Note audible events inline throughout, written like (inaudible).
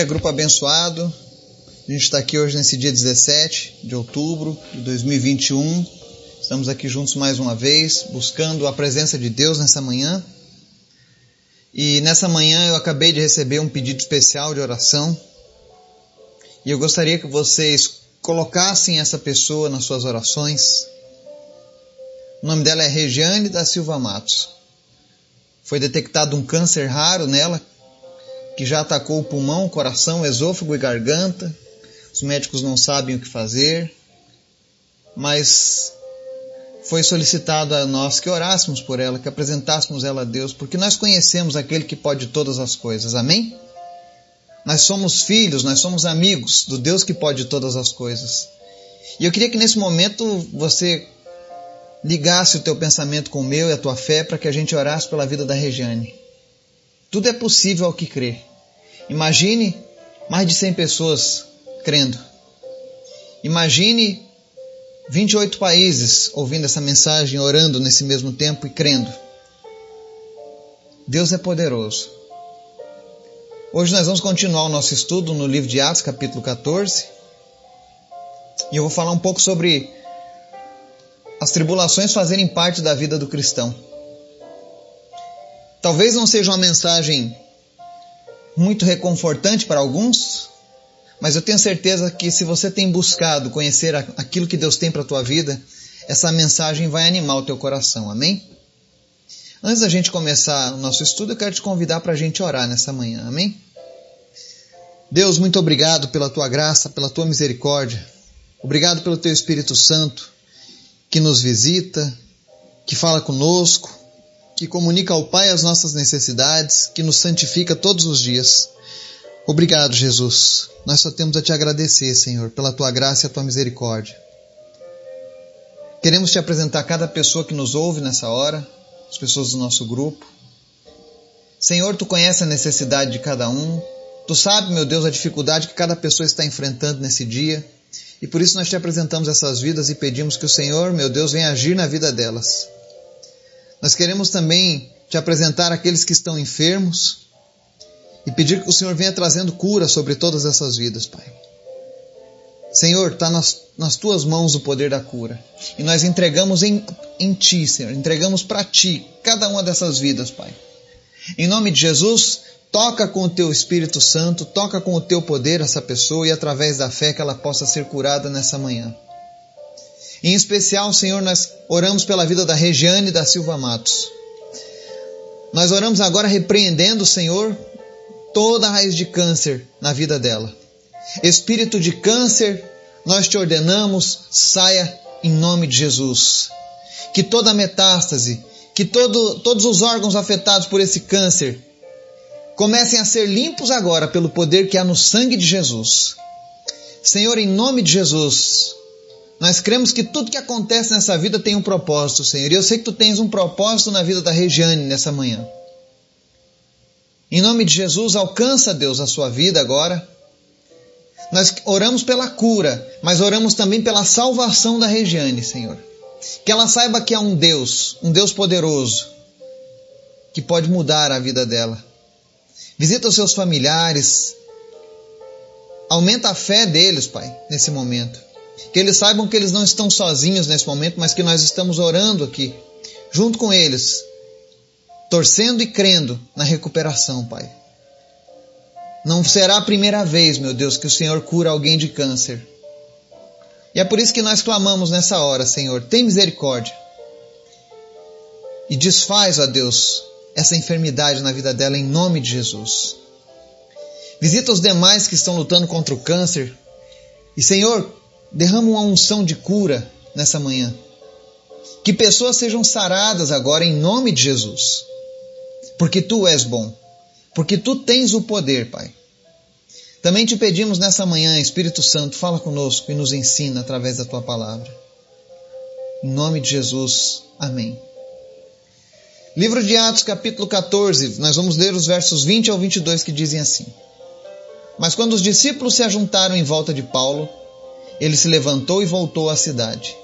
É grupo abençoado. A gente está aqui hoje nesse dia 17 de outubro de 2021. Estamos aqui juntos mais uma vez, buscando a presença de Deus nessa manhã. E nessa manhã eu acabei de receber um pedido especial de oração. E eu gostaria que vocês colocassem essa pessoa nas suas orações. O nome dela é Regiane da Silva Matos. Foi detectado um câncer raro nela, que já atacou o pulmão, coração, esôfago e garganta. Os médicos não sabem o que fazer, mas foi solicitado a nós que orássemos por ela, que apresentássemos ela a Deus, porque nós conhecemos aquele que pode todas as coisas. Amém? Nós somos filhos, nós somos amigos do Deus que pode todas as coisas. E eu queria que nesse momento você ligasse o teu pensamento com o meu e a tua fé para que a gente orasse pela vida da Regiane. Tudo é possível ao que crê. Imagine mais de 100 pessoas crendo. Imagine 28 países ouvindo essa mensagem, orando nesse mesmo tempo e crendo. Deus é poderoso. Hoje nós vamos continuar o nosso estudo no livro de Atos, capítulo 14. E eu vou falar um pouco sobre as tribulações fazerem parte da vida do cristão. Talvez não seja uma mensagem muito reconfortante para alguns, mas eu tenho certeza que se você tem buscado conhecer aquilo que Deus tem para a tua vida, essa mensagem vai animar o teu coração. Amém? Antes da gente começar o nosso estudo, eu quero te convidar para a gente orar nessa manhã. Amém? Deus, muito obrigado pela tua graça, pela tua misericórdia. Obrigado pelo teu Espírito Santo que nos visita, que fala conosco, que comunica ao Pai as nossas necessidades, que nos santifica todos os dias. Obrigado, Jesus. Nós só temos a te agradecer, Senhor, pela tua graça e a tua misericórdia. Queremos te apresentar cada pessoa que nos ouve nessa hora, as pessoas do nosso grupo. Senhor, tu conhece a necessidade de cada um. Tu sabe, meu Deus, a dificuldade que cada pessoa está enfrentando nesse dia. E por isso nós te apresentamos essas vidas e pedimos que o Senhor, meu Deus, venha agir na vida delas. Nós queremos também te apresentar aqueles que estão enfermos e pedir que o Senhor venha trazendo cura sobre todas essas vidas, Pai. Senhor, está nas, nas tuas mãos o poder da cura. E nós entregamos em, em Ti, Senhor, entregamos para Ti cada uma dessas vidas, Pai. Em nome de Jesus, toca com o Teu Espírito Santo, toca com o Teu poder essa pessoa e através da fé que ela possa ser curada nessa manhã. Em especial, Senhor, nós oramos pela vida da Regiane da Silva Matos. Nós oramos agora repreendendo, Senhor, toda raiz de câncer na vida dela. Espírito de câncer, nós te ordenamos, saia em nome de Jesus. Que toda metástase, que todo, todos os órgãos afetados por esse câncer comecem a ser limpos agora pelo poder que há no sangue de Jesus. Senhor, em nome de Jesus, nós cremos que tudo que acontece nessa vida tem um propósito, Senhor. E eu sei que tu tens um propósito na vida da Regiane nessa manhã. Em nome de Jesus, alcança, Deus, a sua vida agora. Nós oramos pela cura, mas oramos também pela salvação da Regiane, Senhor. Que ela saiba que há um Deus, um Deus poderoso, que pode mudar a vida dela. Visita os seus familiares. Aumenta a fé deles, Pai, nesse momento. Que eles saibam que eles não estão sozinhos nesse momento, mas que nós estamos orando aqui, junto com eles, torcendo e crendo na recuperação, Pai. Não será a primeira vez, meu Deus, que o Senhor cura alguém de câncer. E é por isso que nós clamamos nessa hora, Senhor, tem misericórdia. E desfaz, ó Deus, essa enfermidade na vida dela em nome de Jesus. Visita os demais que estão lutando contra o câncer. E, Senhor, derrama uma unção de cura nessa manhã. Que pessoas sejam saradas agora em nome de Jesus. Porque tu és bom. Porque tu tens o poder, Pai. Também te pedimos nessa manhã, Espírito Santo, fala conosco e nos ensina através da tua palavra. Em nome de Jesus. Amém. Livro de Atos, capítulo 14, nós vamos ler os versos 20 ao 22 que dizem assim: Mas quando os discípulos se ajuntaram em volta de Paulo, ele se levantou e voltou à cidade.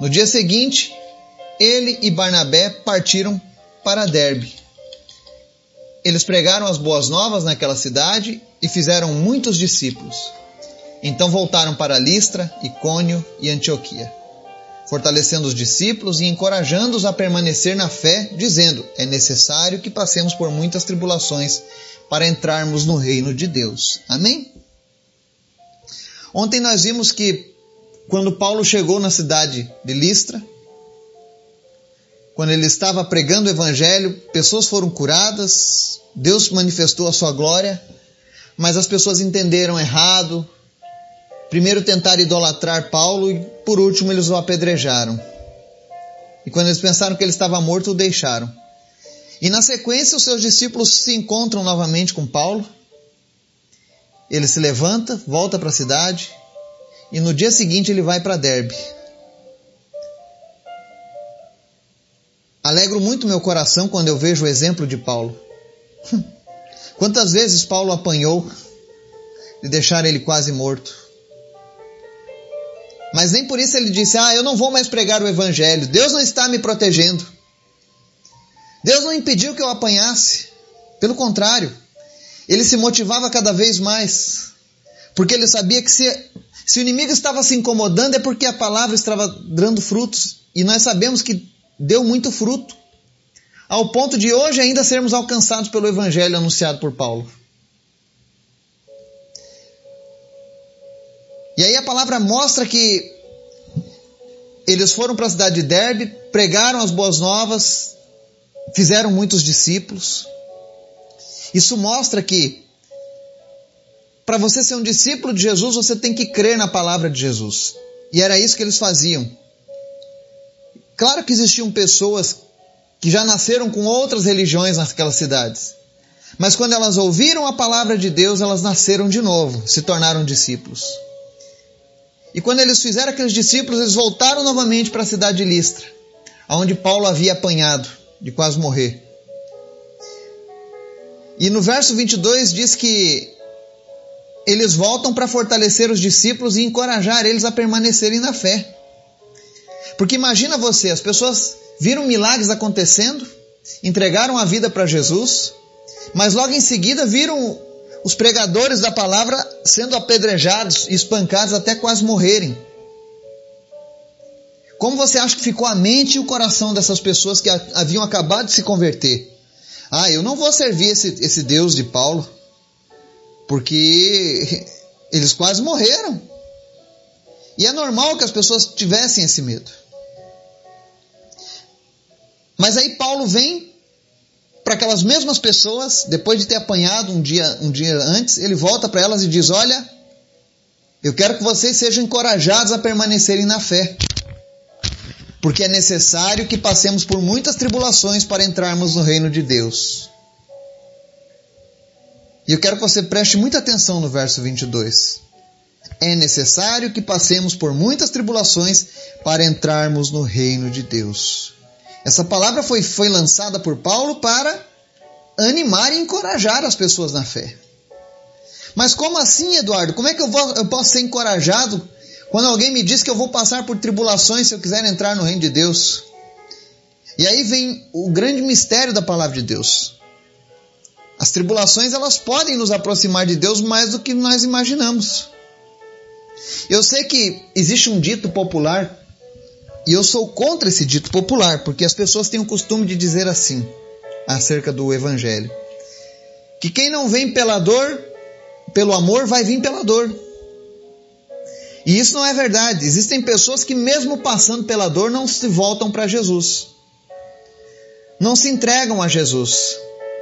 No dia seguinte, ele e Barnabé partiram para Derbe. eles pregaram as boas novas naquela cidade e fizeram muitos discípulos. Então voltaram para Listra, Icônio e Antioquia, fortalecendo os discípulos e encorajando-os a permanecer na fé, dizendo: é necessário que passemos por muitas tribulações para entrarmos no reino de Deus. Amém? Ontem nós vimos que quando Paulo chegou na cidade de Listra, quando ele estava pregando o evangelho, pessoas foram curadas, Deus manifestou a sua glória, mas as pessoas entenderam errado. Primeiro tentaram idolatrar Paulo e por último eles o apedrejaram. E quando eles pensaram que ele estava morto, o deixaram. E na sequência, os seus discípulos se encontram novamente com Paulo. Ele se levanta, volta para a cidade e no dia seguinte ele vai para Derbe. Alegro muito meu coração quando eu vejo o exemplo de Paulo. (laughs) Quantas vezes Paulo apanhou de deixar ele quase morto. Mas nem por isso ele disse: Ah, eu não vou mais pregar o Evangelho. Deus não está me protegendo. Deus não impediu que eu apanhasse. Pelo contrário, ele se motivava cada vez mais. Porque ele sabia que se, se o inimigo estava se incomodando é porque a palavra estava dando frutos. E nós sabemos que deu muito fruto, ao ponto de hoje ainda sermos alcançados pelo evangelho anunciado por Paulo. E aí a palavra mostra que eles foram para a cidade de Derbe, pregaram as boas novas, fizeram muitos discípulos. Isso mostra que para você ser um discípulo de Jesus, você tem que crer na palavra de Jesus. E era isso que eles faziam. Claro que existiam pessoas que já nasceram com outras religiões naquelas cidades. Mas quando elas ouviram a palavra de Deus, elas nasceram de novo, se tornaram discípulos. E quando eles fizeram aqueles discípulos, eles voltaram novamente para a cidade de Listra, onde Paulo havia apanhado de quase morrer. E no verso 22 diz que eles voltam para fortalecer os discípulos e encorajar eles a permanecerem na fé. Porque imagina você, as pessoas viram milagres acontecendo, entregaram a vida para Jesus, mas logo em seguida viram os pregadores da palavra sendo apedrejados e espancados até quase morrerem. Como você acha que ficou a mente e o coração dessas pessoas que haviam acabado de se converter? Ah, eu não vou servir esse, esse Deus de Paulo, porque eles quase morreram. E é normal que as pessoas tivessem esse medo. Mas aí Paulo vem para aquelas mesmas pessoas, depois de ter apanhado um dia, um dia antes, ele volta para elas e diz: Olha, eu quero que vocês sejam encorajados a permanecerem na fé, porque é necessário que passemos por muitas tribulações para entrarmos no reino de Deus. E eu quero que você preste muita atenção no verso 22. É necessário que passemos por muitas tribulações para entrarmos no reino de Deus. Essa palavra foi, foi lançada por Paulo para animar e encorajar as pessoas na fé. Mas como assim, Eduardo? Como é que eu, vou, eu posso ser encorajado quando alguém me diz que eu vou passar por tribulações se eu quiser entrar no reino de Deus? E aí vem o grande mistério da palavra de Deus. As tribulações elas podem nos aproximar de Deus mais do que nós imaginamos. Eu sei que existe um dito popular e eu sou contra esse dito popular, porque as pessoas têm o costume de dizer assim, acerca do Evangelho: que quem não vem pela dor, pelo amor, vai vir pela dor. E isso não é verdade. Existem pessoas que, mesmo passando pela dor, não se voltam para Jesus. Não se entregam a Jesus.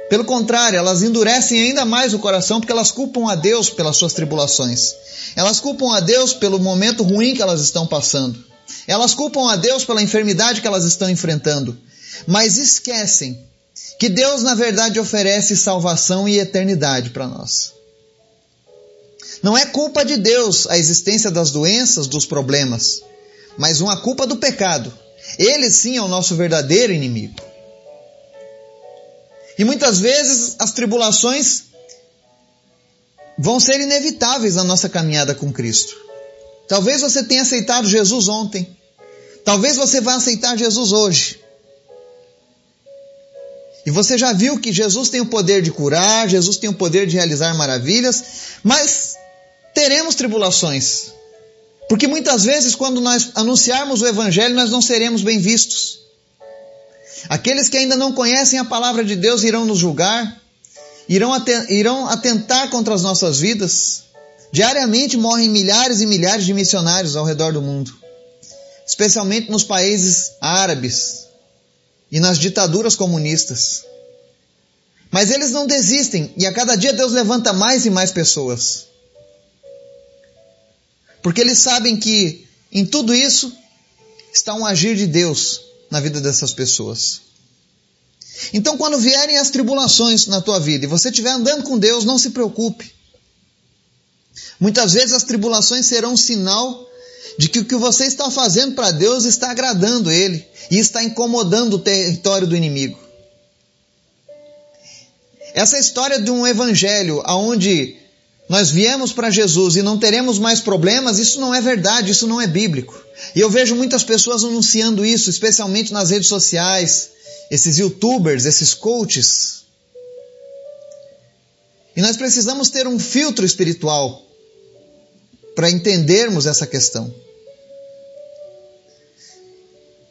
Pelo contrário, elas endurecem ainda mais o coração porque elas culpam a Deus pelas suas tribulações. Elas culpam a Deus pelo momento ruim que elas estão passando. Elas culpam a Deus pela enfermidade que elas estão enfrentando, mas esquecem que Deus, na verdade, oferece salvação e eternidade para nós. Não é culpa de Deus a existência das doenças, dos problemas, mas uma culpa do pecado. Ele sim é o nosso verdadeiro inimigo. E muitas vezes as tribulações vão ser inevitáveis na nossa caminhada com Cristo. Talvez você tenha aceitado Jesus ontem. Talvez você vá aceitar Jesus hoje. E você já viu que Jesus tem o poder de curar, Jesus tem o poder de realizar maravilhas, mas teremos tribulações. Porque muitas vezes, quando nós anunciarmos o Evangelho, nós não seremos bem vistos. Aqueles que ainda não conhecem a palavra de Deus irão nos julgar, irão, irão atentar contra as nossas vidas. Diariamente morrem milhares e milhares de missionários ao redor do mundo, especialmente nos países árabes e nas ditaduras comunistas. Mas eles não desistem e a cada dia Deus levanta mais e mais pessoas. Porque eles sabem que em tudo isso está um agir de Deus na vida dessas pessoas. Então, quando vierem as tribulações na tua vida e você estiver andando com Deus, não se preocupe. Muitas vezes as tribulações serão um sinal de que o que você está fazendo para Deus está agradando Ele e está incomodando o território do inimigo. Essa história de um evangelho onde nós viemos para Jesus e não teremos mais problemas, isso não é verdade, isso não é bíblico. E eu vejo muitas pessoas anunciando isso, especialmente nas redes sociais, esses youtubers, esses coaches. E nós precisamos ter um filtro espiritual para entendermos essa questão.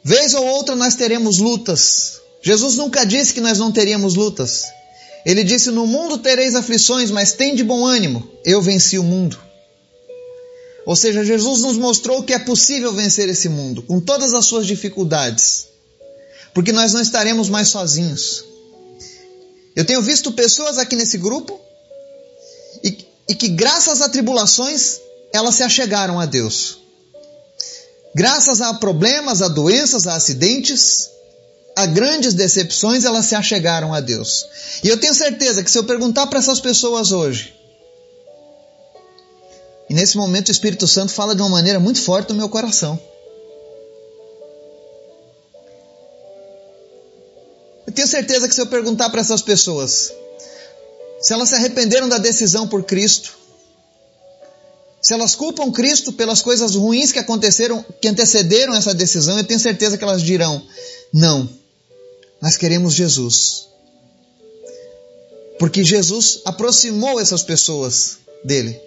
Vez ou outra nós teremos lutas. Jesus nunca disse que nós não teríamos lutas. Ele disse: No mundo tereis aflições, mas tem de bom ânimo, eu venci o mundo. Ou seja, Jesus nos mostrou que é possível vencer esse mundo, com todas as suas dificuldades, porque nós não estaremos mais sozinhos. Eu tenho visto pessoas aqui nesse grupo e, e que, graças a tribulações, elas se achegaram a Deus. Graças a problemas, a doenças, a acidentes, a grandes decepções, elas se achegaram a Deus. E eu tenho certeza que se eu perguntar para essas pessoas hoje, e nesse momento o Espírito Santo fala de uma maneira muito forte no meu coração. Eu tenho certeza que se eu perguntar para essas pessoas se elas se arrependeram da decisão por Cristo, se elas culpam Cristo pelas coisas ruins que aconteceram, que antecederam essa decisão, eu tenho certeza que elas dirão: não, nós queremos Jesus. Porque Jesus aproximou essas pessoas dele.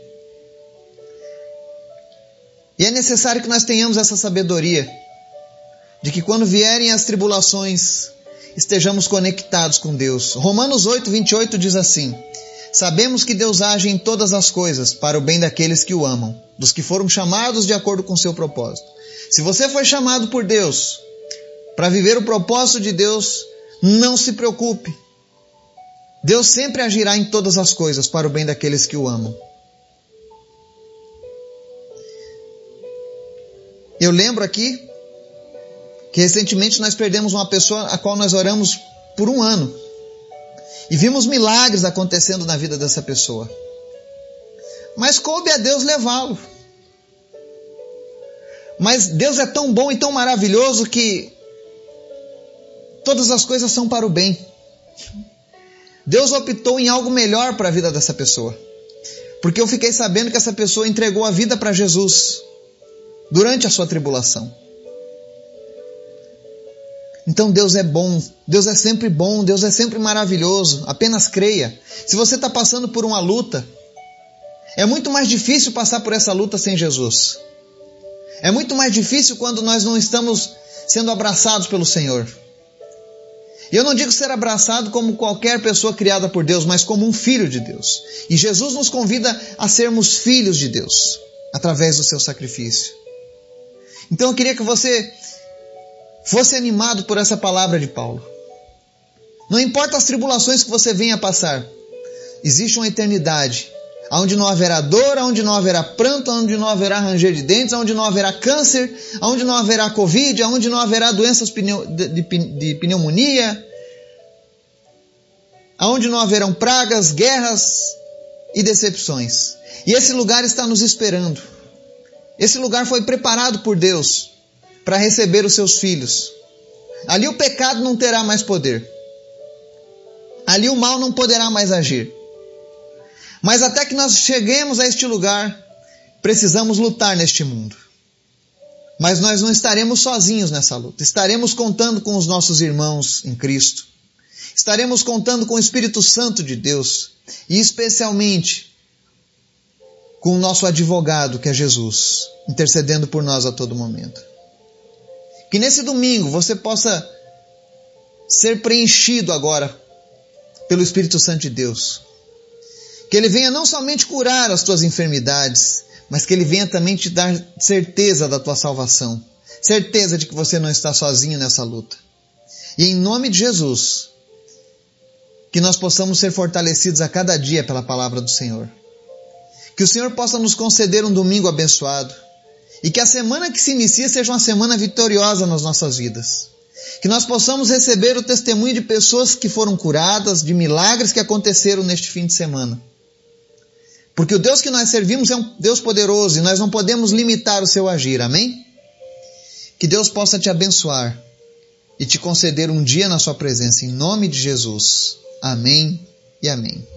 E é necessário que nós tenhamos essa sabedoria de que quando vierem as tribulações, estejamos conectados com Deus. Romanos 8, 28 diz assim: Sabemos que Deus age em todas as coisas para o bem daqueles que o amam, dos que foram chamados de acordo com seu propósito. Se você foi chamado por Deus para viver o propósito de Deus, não se preocupe. Deus sempre agirá em todas as coisas para o bem daqueles que o amam. Eu lembro aqui que recentemente nós perdemos uma pessoa a qual nós oramos por um ano. E vimos milagres acontecendo na vida dessa pessoa. Mas coube a Deus levá-lo. Mas Deus é tão bom e tão maravilhoso que todas as coisas são para o bem. Deus optou em algo melhor para a vida dessa pessoa. Porque eu fiquei sabendo que essa pessoa entregou a vida para Jesus durante a sua tribulação. Então Deus é bom, Deus é sempre bom, Deus é sempre maravilhoso. Apenas creia. Se você está passando por uma luta, é muito mais difícil passar por essa luta sem Jesus. É muito mais difícil quando nós não estamos sendo abraçados pelo Senhor. E eu não digo ser abraçado como qualquer pessoa criada por Deus, mas como um filho de Deus. E Jesus nos convida a sermos filhos de Deus através do seu sacrifício. Então eu queria que você fosse animado por essa palavra de Paulo. Não importa as tribulações que você venha passar, existe uma eternidade onde não haverá dor, onde não haverá pranto, onde não haverá ranger de dentes, onde não haverá câncer, onde não haverá covid, onde não haverá doenças de pneumonia, onde não haverão pragas, guerras e decepções. E esse lugar está nos esperando. Esse lugar foi preparado por Deus para receber os seus filhos. Ali o pecado não terá mais poder. Ali o mal não poderá mais agir. Mas até que nós cheguemos a este lugar, precisamos lutar neste mundo. Mas nós não estaremos sozinhos nessa luta. Estaremos contando com os nossos irmãos em Cristo. Estaremos contando com o Espírito Santo de Deus e especialmente com o nosso advogado, que é Jesus, intercedendo por nós a todo momento. Que nesse domingo você possa ser preenchido agora pelo Espírito Santo de Deus. Que ele venha não somente curar as tuas enfermidades, mas que ele venha também te dar certeza da tua salvação, certeza de que você não está sozinho nessa luta. E em nome de Jesus, que nós possamos ser fortalecidos a cada dia pela palavra do Senhor. Que o Senhor possa nos conceder um domingo abençoado e que a semana que se inicia seja uma semana vitoriosa nas nossas vidas. Que nós possamos receber o testemunho de pessoas que foram curadas, de milagres que aconteceram neste fim de semana. Porque o Deus que nós servimos é um Deus poderoso e nós não podemos limitar o seu agir, amém? Que Deus possa te abençoar e te conceder um dia na sua presença, em nome de Jesus. Amém e amém.